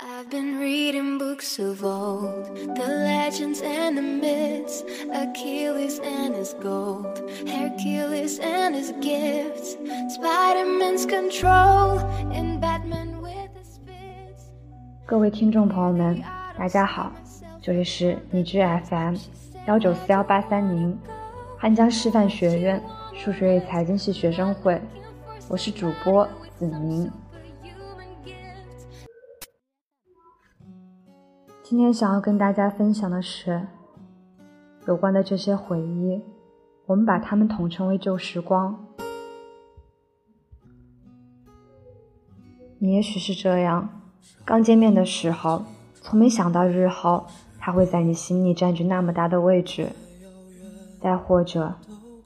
I've been reading books of old, the legends and the myths, Achilles and his gold, Hercules and his gifts, Spider-Man's control, and Batman with his spits. 各位听众朋友们，大家好，这里是荔枝 FM 幺九四幺八三零，汉江师范学院数学与财经系学生会，我是主播子明。今天想要跟大家分享的是，有关的这些回忆，我们把它们统称为旧时光。你也许是这样，刚见面的时候，从没想到日后他会在你心里占据那么大的位置。再或者，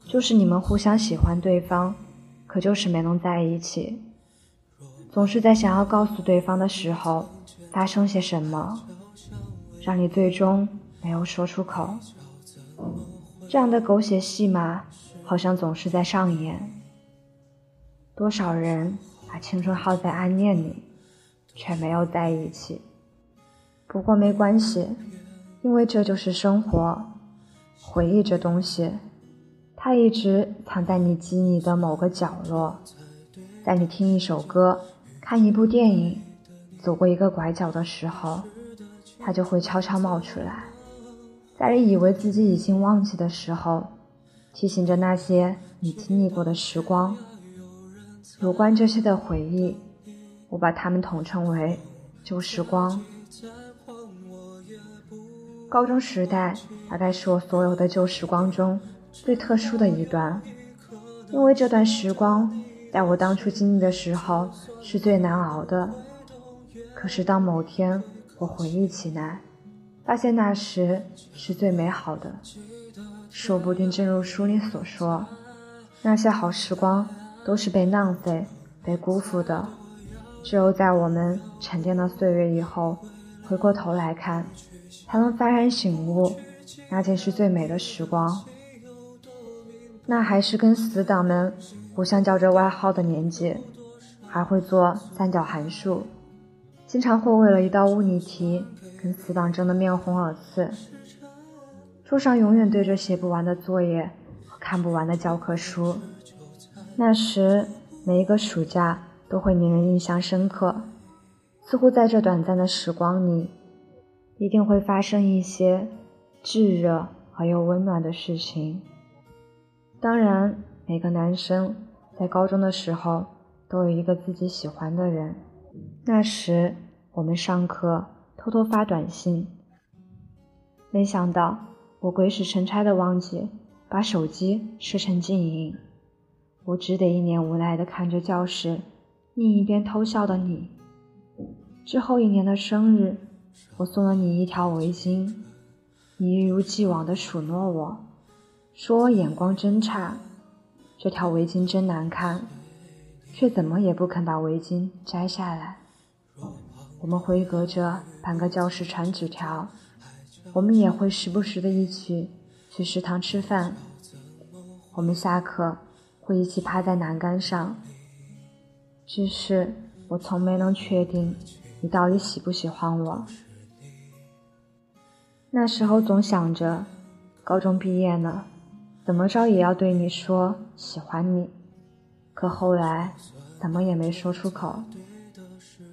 就是你们互相喜欢对方，可就是没能在一起，总是在想要告诉对方的时候，发生些什么。让你最终没有说出口，这样的狗血戏码好像总是在上演。多少人把青春耗在暗恋里，却没有在一起。不过没关系，因为这就是生活。回忆这东西，它一直藏在你记忆的某个角落，在你听一首歌、看一部电影、走过一个拐角的时候。它就会悄悄冒出来，在你以为自己已经忘记的时候，提醒着那些你经历过的时光。有关这些的回忆，我把它们统称为旧时光。高中时代大概是我所有的旧时光中最特殊的一段，因为这段时光在我当初经历的时候是最难熬的。可是当某天，我回忆起来，发现那时是最美好的。说不定正如书里所说，那些好时光都是被浪费、被辜负的。只有在我们沉淀了岁月以后，回过头来看，才能幡然醒悟，那竟是最美的时光。那还是跟死党们互相叫着外号的年纪，还会做三角函数。经常会为了一道物理题跟死党争得面红耳赤，桌上永远堆着写不完的作业和看不完的教科书。那时每一个暑假都会令人印象深刻，似乎在这短暂的时光里，一定会发生一些炙热而又温暖的事情。当然，每个男生在高中的时候都有一个自己喜欢的人。那时我们上课偷偷发短信，没想到我鬼使神差的忘记把手机设成静音，我只得一脸无奈的看着教室另一边偷笑的你。之后一年的生日，我送了你一条围巾，你一如既往的数落我，说我眼光真差，这条围巾真难看。却怎么也不肯把围巾摘下来。我们会隔着半个教室传纸条，我们也会时不时的一起去食堂吃饭。我们下课会一起趴在栏杆上。只是我从没能确定你到底喜不喜欢我。那时候总想着，高中毕业了，怎么着也要对你说喜欢你。可后来，怎么也没说出口。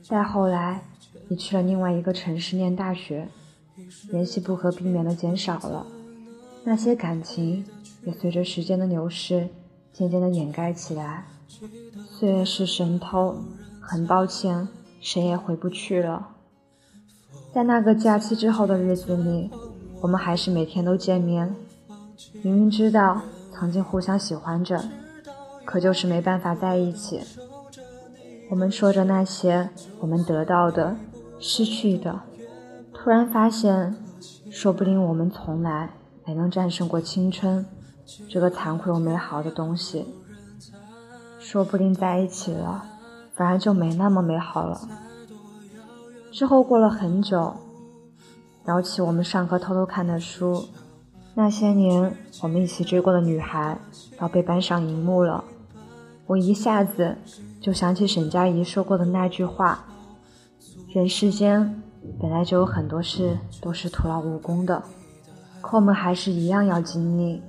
再后来，你去了另外一个城市念大学，联系不可避免的减少了，那些感情也随着时间的流逝，渐渐的掩盖起来。岁月是神偷，很抱歉，谁也回不去了。在那个假期之后的日子里，我们还是每天都见面，明明知道曾经互相喜欢着。可就是没办法在一起。我们说着那些我们得到的、失去的，突然发现，说不定我们从来没能战胜过青春这个残酷又美好的东西。说不定在一起了，反而就没那么美好了。之后过了很久，聊起我们上课偷偷看的书，那些年我们一起追过的女孩，要被搬上荧幕了。我一下子就想起沈佳宜说过的那句话：“人世间本来就有很多事都是徒劳无功的，可我们还是一样要经历。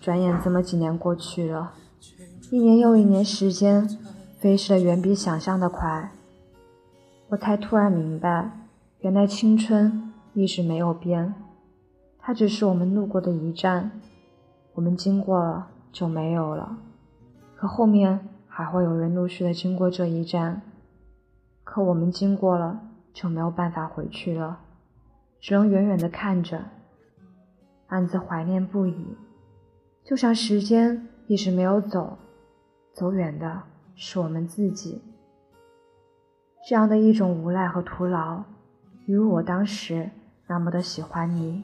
转眼这么几年过去了，一年又一年，时间飞逝的远比想象的快。我才突然明白，原来青春一直没有变，它只是我们路过的一站，我们经过了就没有了。可后面还会有人陆续的经过这一站，可我们经过了就没有办法回去了，只能远远的看着，暗自怀念不已。就像时间一直没有走，走远的是我们自己。这样的一种无奈和徒劳，与我当时那么的喜欢你，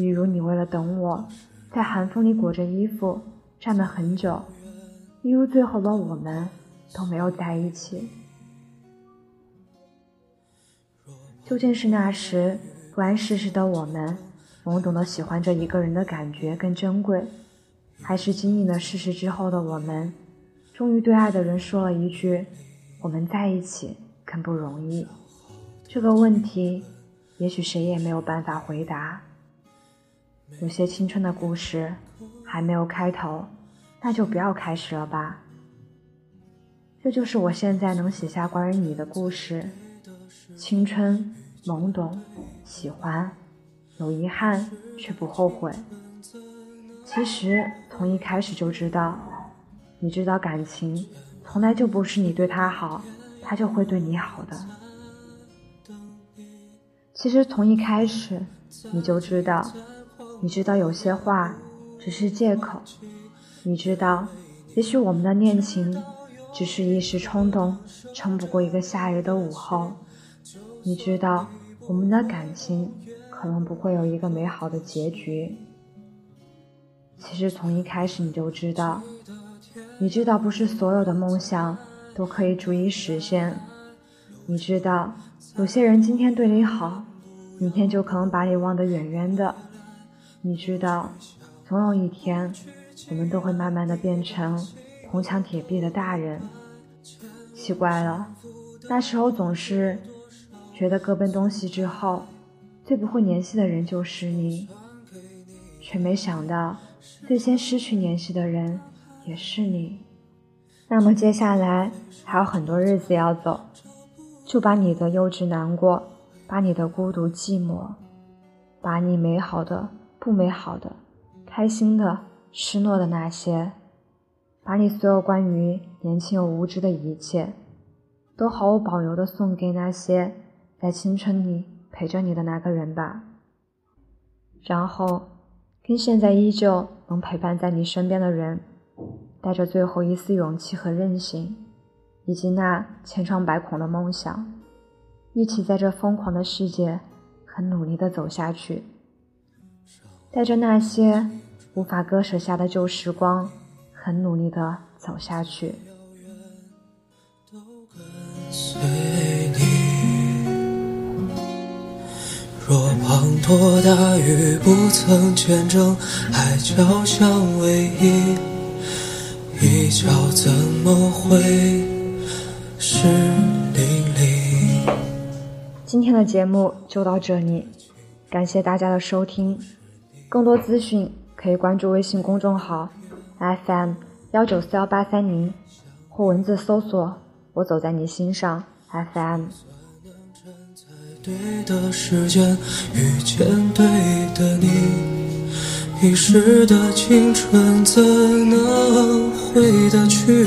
比如你为了等我，在寒风里裹着衣服站了很久，一如最后的我们都没有在一起。究竟是那时不谙世事的我们，懵懂的喜欢着一个人的感觉更珍贵？还是经历了事实之后的我们，终于对爱的人说了一句：“我们在一起更不容易。”这个问题，也许谁也没有办法回答。有些青春的故事还没有开头，那就不要开始了吧。这就是我现在能写下关于你的故事：青春、懵懂、喜欢，有遗憾却不后悔。其实从一开始就知道，你知道感情从来就不是你对他好，他就会对你好的。其实从一开始你就知道，你知道有些话只是借口，你知道也许我们的恋情只是一时冲动，撑不过一个夏日的午后，你知道我们的感情可能不会有一个美好的结局。其实从一开始你就知道，你知道不是所有的梦想都可以逐一实现，你知道有些人今天对你好，明天就可能把你忘得远远的，你知道总有一天我们都会慢慢的变成铜墙铁壁的大人。奇怪了，那时候总是觉得各奔东西之后，最不会联系的人就是你，却没想到。最先失去联系的人也是你，那么接下来还有很多日子要走，就把你的幼稚难过，把你的孤独寂寞，把你美好的不美好的，开心的失落的那些，把你所有关于年轻又无知的一切，都毫无保留的送给那些在青春里陪着你的那个人吧，然后。跟现在依旧能陪伴在你身边的人，带着最后一丝勇气和韧性，以及那千疮百孔的梦想，一起在这疯狂的世界，很努力的走下去。带着那些无法割舍下的旧时光，很努力的走下去。若滂沱大雨不曾见证海角相偎依，一角怎么会是淋漓？今天的节目就到这里，感谢大家的收听。更多资讯可以关注微信公众号 FM 幺九四幺八三零，或文字搜索“我走在你心上 FM”。对的时间遇见对的你，一时的青春怎能回得去？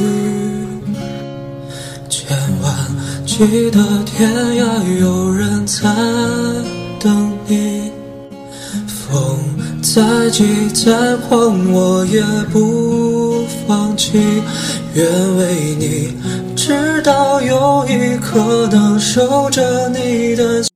千万记得天涯有人在等你，再急再慌我也不放弃，愿为你。直到有一刻能守着你的。